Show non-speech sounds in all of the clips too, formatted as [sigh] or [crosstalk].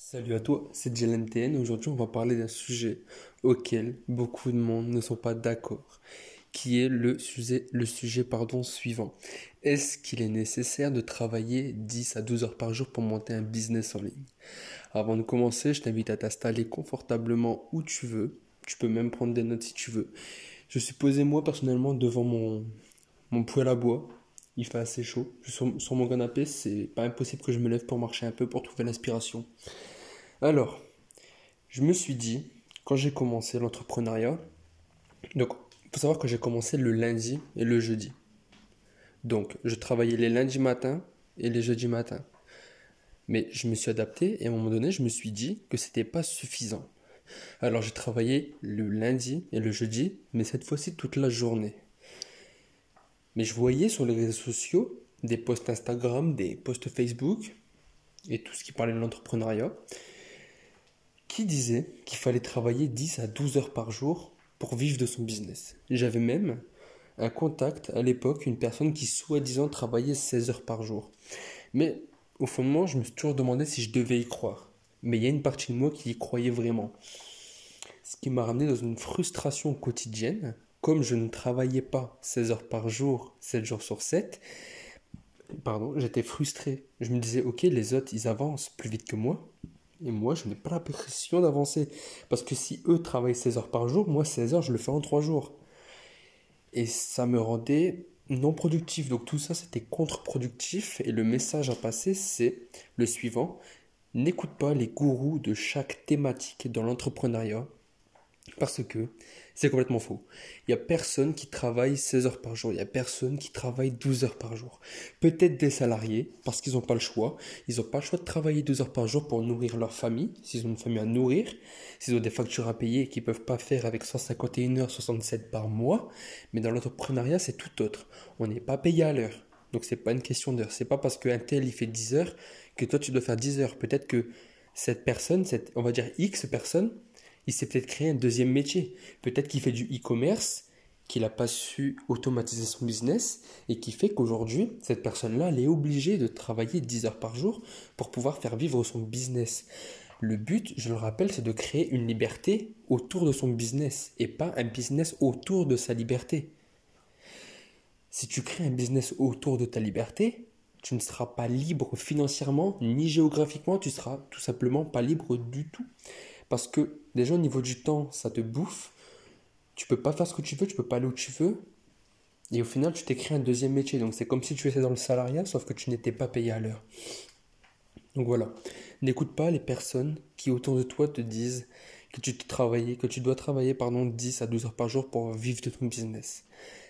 Salut à toi, c'est JLMTN. Aujourd'hui, on va parler d'un sujet auquel beaucoup de monde ne sont pas d'accord, qui est le sujet, le sujet pardon, suivant. Est-ce qu'il est nécessaire de travailler 10 à 12 heures par jour pour monter un business en ligne? Avant de commencer, je t'invite à t'installer confortablement où tu veux. Tu peux même prendre des notes si tu veux. Je suis posé moi personnellement devant mon, mon poêle à bois il fait assez chaud. Sur, sur mon canapé, c'est pas impossible que je me lève pour marcher un peu pour trouver l'inspiration. Alors, je me suis dit, quand j'ai commencé l'entrepreneuriat, donc il faut savoir que j'ai commencé le lundi et le jeudi. Donc, je travaillais les lundis matins et les jeudis matins. Mais je me suis adapté et à un moment donné, je me suis dit que c'était pas suffisant. Alors, j'ai travaillé le lundi et le jeudi, mais cette fois-ci toute la journée. Mais je voyais sur les réseaux sociaux des posts Instagram, des posts Facebook et tout ce qui parlait de l'entrepreneuriat qui disait qu'il fallait travailler 10 à 12 heures par jour pour vivre de son business. J'avais même un contact à l'époque, une personne qui soi-disant travaillait 16 heures par jour. Mais au fond de moi, je me suis toujours demandé si je devais y croire. Mais il y a une partie de moi qui y croyait vraiment. Ce qui m'a ramené dans une frustration quotidienne comme je ne travaillais pas 16 heures par jour, 7 jours sur 7, pardon, j'étais frustré. Je me disais, ok, les autres, ils avancent plus vite que moi. Et moi, je n'ai pas la pression d'avancer. Parce que si eux travaillent 16 heures par jour, moi, 16 heures, je le fais en 3 jours. Et ça me rendait non productif. Donc tout ça, c'était contre-productif. Et le message à passer, c'est le suivant. N'écoute pas les gourous de chaque thématique dans l'entrepreneuriat. Parce que c'est complètement faux. Il n'y a personne qui travaille 16 heures par jour. Il n'y a personne qui travaille 12 heures par jour. Peut-être des salariés, parce qu'ils n'ont pas le choix. Ils n'ont pas le choix de travailler 12 heures par jour pour nourrir leur famille, s'ils ont une famille à nourrir, s'ils ont des factures à payer qu'ils ne peuvent pas faire avec 151 heures 67 par mois. Mais dans l'entrepreneuriat, c'est tout autre. On n'est pas payé à l'heure. Donc c'est pas une question d'heure. C'est pas parce qu'un tel il fait 10 heures que toi tu dois faire 10 heures. Peut-être que cette personne, cette, on va dire X personne, il s'est peut-être créé un deuxième métier. Peut-être qu'il fait du e-commerce, qu'il n'a pas su automatiser son business et qui fait qu'aujourd'hui, cette personne-là, elle est obligée de travailler 10 heures par jour pour pouvoir faire vivre son business. Le but, je le rappelle, c'est de créer une liberté autour de son business et pas un business autour de sa liberté. Si tu crées un business autour de ta liberté, tu ne seras pas libre financièrement ni géographiquement, tu seras tout simplement pas libre du tout. Parce que déjà au niveau du temps, ça te bouffe. Tu peux pas faire ce que tu veux, tu peux pas aller où tu veux. Et au final, tu t'es créé un deuxième métier. Donc c'est comme si tu étais dans le salariat, sauf que tu n'étais pas payé à l'heure. Donc voilà. N'écoute pas les personnes qui autour de toi te disent que tu, te que tu dois travailler pardon, 10 à 12 heures par jour pour vivre de ton business.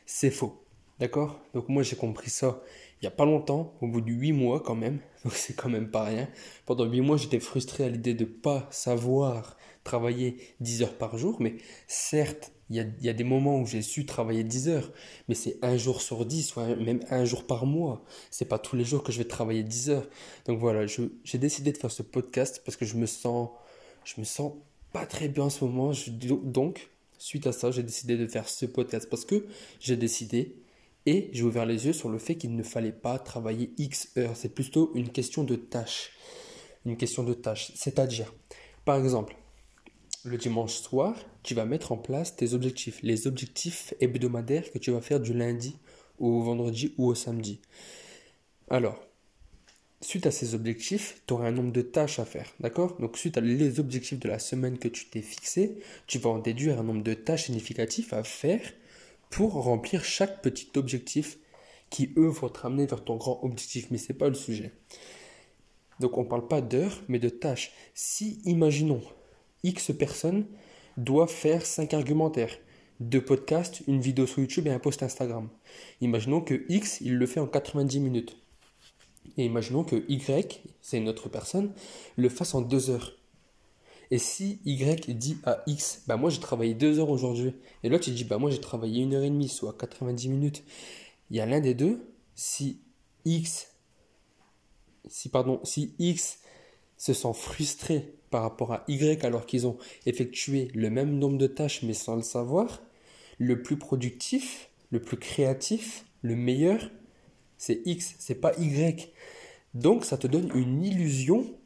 C'est faux. D'accord? Donc moi j'ai compris ça il n'y a pas longtemps, au bout de 8 mois quand même, [laughs] donc c'est quand même pas rien. Pendant 8 mois j'étais frustré à l'idée de ne pas savoir travailler 10 heures par jour, mais certes, il y a, des moments où j'ai su travailler 10 heures, mais c'est un jour sur 10, soit même un jour par mois. C'est pas tous les jours que je vais travailler 10 heures. Donc voilà, j'ai décidé de faire ce podcast parce que je me sens, je me sens pas très bien en ce moment. Donc, suite à ça, j'ai décidé de faire ce podcast parce que j'ai décidé et j'ai ouvert les yeux sur le fait qu'il ne fallait pas travailler X heures. C'est plutôt une question de tâche. Une question de tâche. C'est-à-dire, par exemple, le dimanche soir, tu vas mettre en place tes objectifs. Les objectifs hebdomadaires que tu vas faire du lundi au vendredi ou au samedi. Alors, suite à ces objectifs, tu auras un nombre de tâches à faire, d'accord? Donc suite à les objectifs de la semaine que tu t'es fixé, tu vas en déduire un nombre de tâches significatives à faire pour remplir chaque petit objectif qui, eux, vont te ramener vers ton grand objectif. Mais ce n'est pas le sujet. Donc on ne parle pas d'heures, mais de tâches. Si, imaginons, X personnes doivent faire 5 argumentaires, deux podcasts, une vidéo sur YouTube et un post Instagram. Imaginons que X, il le fait en 90 minutes. Et imaginons que Y, c'est une autre personne, le fasse en 2 heures. Et si Y dit à X, bah moi j'ai travaillé 2 heures aujourd'hui, et l'autre il dit, bah moi j'ai travaillé 1 heure et demie, soit 90 minutes, il y a l'un des deux, si X, si pardon, si X se sent frustré par rapport à Y alors qu'ils ont effectué le même nombre de tâches mais sans le savoir, le plus productif, le plus créatif, le meilleur, c'est X, c'est pas Y. Donc ça te donne une illusion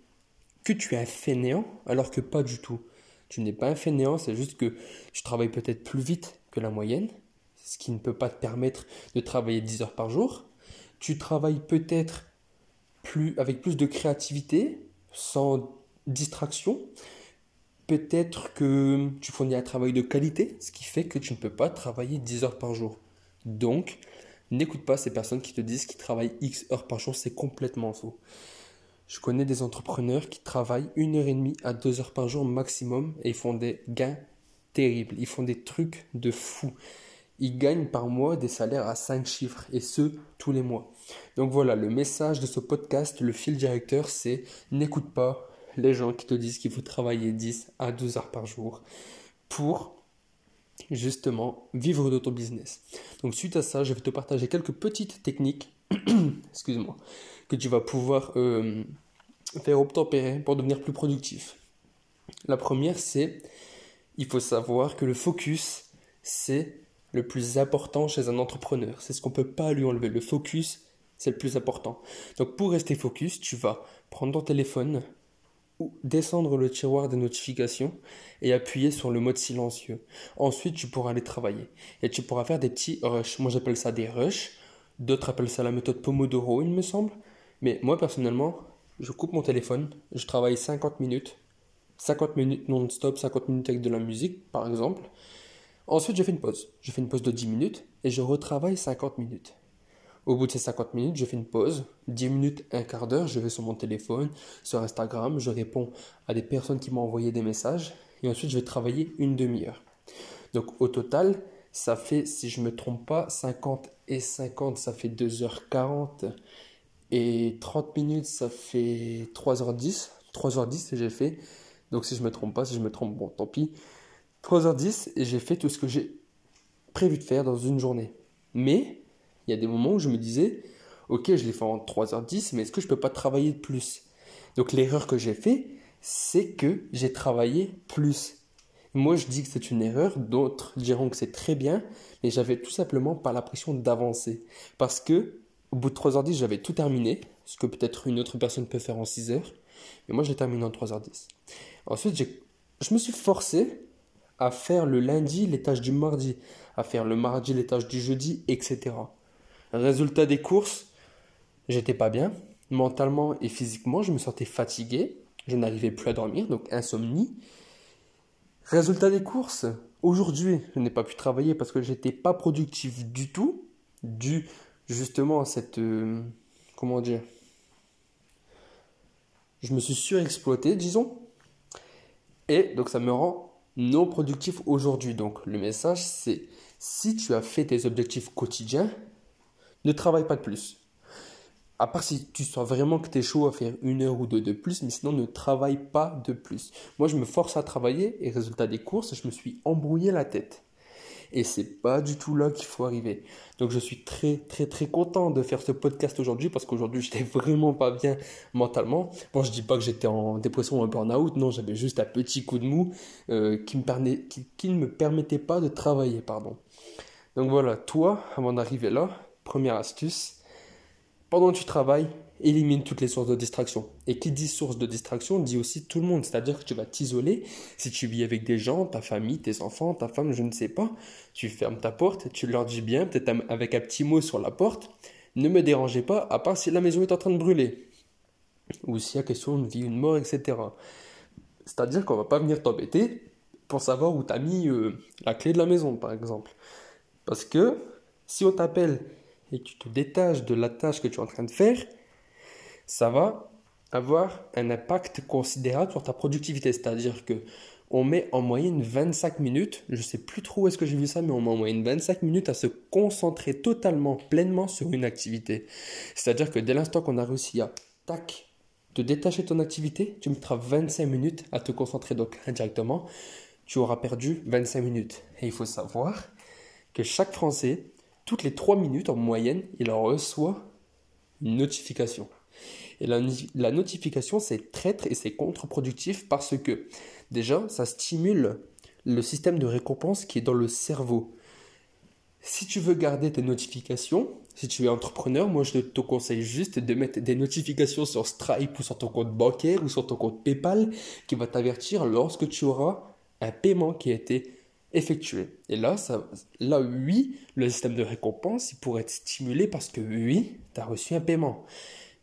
que tu es un fainéant alors que pas du tout. Tu n'es pas un fainéant, c'est juste que tu travailles peut-être plus vite que la moyenne, ce qui ne peut pas te permettre de travailler 10 heures par jour. Tu travailles peut-être plus avec plus de créativité, sans distraction. Peut-être que tu fournis un travail de qualité, ce qui fait que tu ne peux pas travailler 10 heures par jour. Donc, n'écoute pas ces personnes qui te disent qu'ils travaillent X heures par jour, c'est complètement faux. Je connais des entrepreneurs qui travaillent une heure et demie à deux heures par jour maximum et ils font des gains terribles. Ils font des trucs de fou. Ils gagnent par mois des salaires à 5 chiffres et ce, tous les mois. Donc voilà, le message de ce podcast, le fil directeur, c'est n'écoute pas les gens qui te disent qu'il faut travailler 10 à 12 heures par jour pour justement vivre de ton business. Donc suite à ça, je vais te partager quelques petites techniques, [clears throat] excuse-moi, que tu vas pouvoir euh, faire obtempérer pour devenir plus productif. La première, c'est il faut savoir que le focus, c'est le plus important chez un entrepreneur. C'est ce qu'on ne peut pas lui enlever. Le focus, c'est le plus important. Donc pour rester focus, tu vas prendre ton téléphone, descendre le tiroir des notifications et appuyer sur le mode silencieux. Ensuite, tu pourras aller travailler et tu pourras faire des petits rushs. Moi, j'appelle ça des rushs. D'autres appellent ça la méthode Pomodoro, il me semble. Mais moi, personnellement, je coupe mon téléphone, je travaille 50 minutes. 50 minutes non-stop, 50 minutes avec de la musique, par exemple. Ensuite, je fais une pause. Je fais une pause de 10 minutes et je retravaille 50 minutes. Au bout de ces 50 minutes, je fais une pause, 10 minutes, un quart d'heure, je vais sur mon téléphone, sur Instagram, je réponds à des personnes qui m'ont envoyé des messages, et ensuite je vais travailler une demi-heure. Donc au total, ça fait, si je ne me trompe pas, 50 et 50, ça fait 2h40, et 30 minutes, ça fait 3h10. 3h10 et j'ai fait, donc si je me trompe pas, si je me trompe, bon, tant pis. 3h10 et j'ai fait tout ce que j'ai prévu de faire dans une journée. Mais il y a des moments où je me disais, ok, je l'ai fait en 3h10, mais est-ce que je peux pas travailler plus? Donc l'erreur que j'ai fait, c'est que j'ai travaillé plus. Moi, je dis que c'est une erreur, d'autres diront que c'est très bien, mais j'avais tout simplement pas l'impression d'avancer. Parce que, au bout de 3h10, j'avais tout terminé, ce que peut-être une autre personne peut faire en 6 heures, mais moi, j'ai terminé en 3h10. Ensuite, je me suis forcé à faire le lundi les tâches du mardi, à faire le mardi les tâches du jeudi, etc. Résultat des courses, j'étais pas bien. Mentalement et physiquement, je me sentais fatigué. Je n'arrivais plus à dormir, donc insomnie. Résultat des courses, aujourd'hui, je n'ai pas pu travailler parce que j'étais pas productif du tout, dû justement à cette. Euh, comment dire Je me suis surexploité, disons. Et donc ça me rend non productif aujourd'hui. Donc le message, c'est si tu as fait tes objectifs quotidiens, ne travaille pas de plus. À part si tu sens vraiment que tu es chaud à faire une heure ou deux de plus, mais sinon ne travaille pas de plus. Moi, je me force à travailler et résultat des courses, je me suis embrouillé la tête. Et c'est pas du tout là qu'il faut arriver. Donc je suis très très très content de faire ce podcast aujourd'hui parce qu'aujourd'hui [laughs] j'étais vraiment pas bien mentalement. Bon, je dis pas que j'étais en dépression ou en burn-out, non, j'avais juste un petit coup de mou euh, qui, ne me permettait pas de travailler, pardon. Donc voilà, toi, avant d'arriver là, Première astuce, pendant que tu travailles, élimine toutes les sources de distraction. Et qui dit source de distraction dit aussi tout le monde, c'est-à-dire que tu vas t'isoler. Si tu vis avec des gens, ta famille, tes enfants, ta femme, je ne sais pas, tu fermes ta porte, tu leur dis bien, peut-être avec un petit mot sur la porte, ne me dérangez pas, à part si la maison est en train de brûler. Ou s'il y a question de vie, une mort, etc. C'est-à-dire qu'on va pas venir t'embêter pour savoir où tu as mis euh, la clé de la maison, par exemple. Parce que si on t'appelle et tu te détaches de la tâche que tu es en train de faire, ça va avoir un impact considérable sur ta productivité. C'est-à-dire que on met en moyenne 25 minutes, je sais plus trop où est-ce que j'ai vu ça, mais on met en moyenne 25 minutes à se concentrer totalement, pleinement sur une activité. C'est-à-dire que dès l'instant qu'on a réussi à, tac, te détacher de ton activité, tu mettras 25 minutes à te concentrer. Donc indirectement, tu auras perdu 25 minutes. Et il faut savoir que chaque Français toutes les 3 minutes en moyenne, il reçoit une notification. Et la, notification, c'est traître et c'est contre-productif parce que déjà, ça stimule le système de récompense qui est dans le cerveau. Si tu veux garder tes notifications, si tu es entrepreneur, moi je te conseille juste de mettre des notifications sur Stripe ou sur ton compte bancaire ou sur ton compte PayPal qui va t'avertir lorsque tu auras un paiement qui a été effectué. Et là, là, oui, le système de récompense, il pourrait être stimulé parce que oui, tu as reçu un paiement.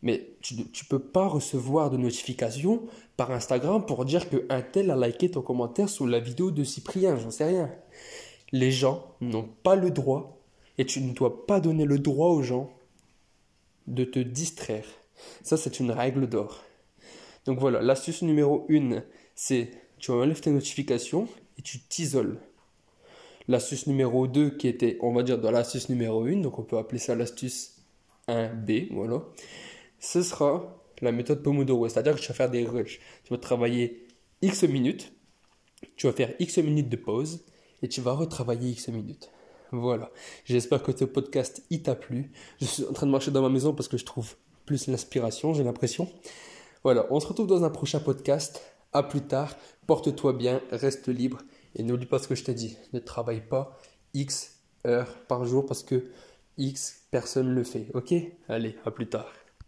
Mais tu ne peux pas recevoir de notification par Instagram pour dire qu'un tel a liké ton commentaire sous la vidéo de Cyprien, j'en sais rien. Les gens n'ont pas le droit, et tu ne dois pas donner le droit aux gens de te distraire. Ça, c'est une règle d'or. Donc voilà, l'astuce numéro 1, c'est tu enlèves tes notifications et tu t'isoles. L'astuce numéro 2 qui était, on va dire, dans l'astuce numéro 1, donc on peut appeler ça l'astuce 1B, voilà. Ce sera la méthode Pomodoro, c'est-à-dire que tu vas faire des rushs. Tu vas travailler X minutes, tu vas faire X minutes de pause et tu vas retravailler X minutes. Voilà. J'espère que ce podcast il t'a plu. Je suis en train de marcher dans ma maison parce que je trouve plus l'inspiration, j'ai l'impression. Voilà, on se retrouve dans un prochain podcast. À plus tard. Porte-toi bien, reste libre et n'oublie pas ce que je t'ai dit. Ne travaille pas X heures par jour parce que X personne le fait. Ok? Allez, à plus tard.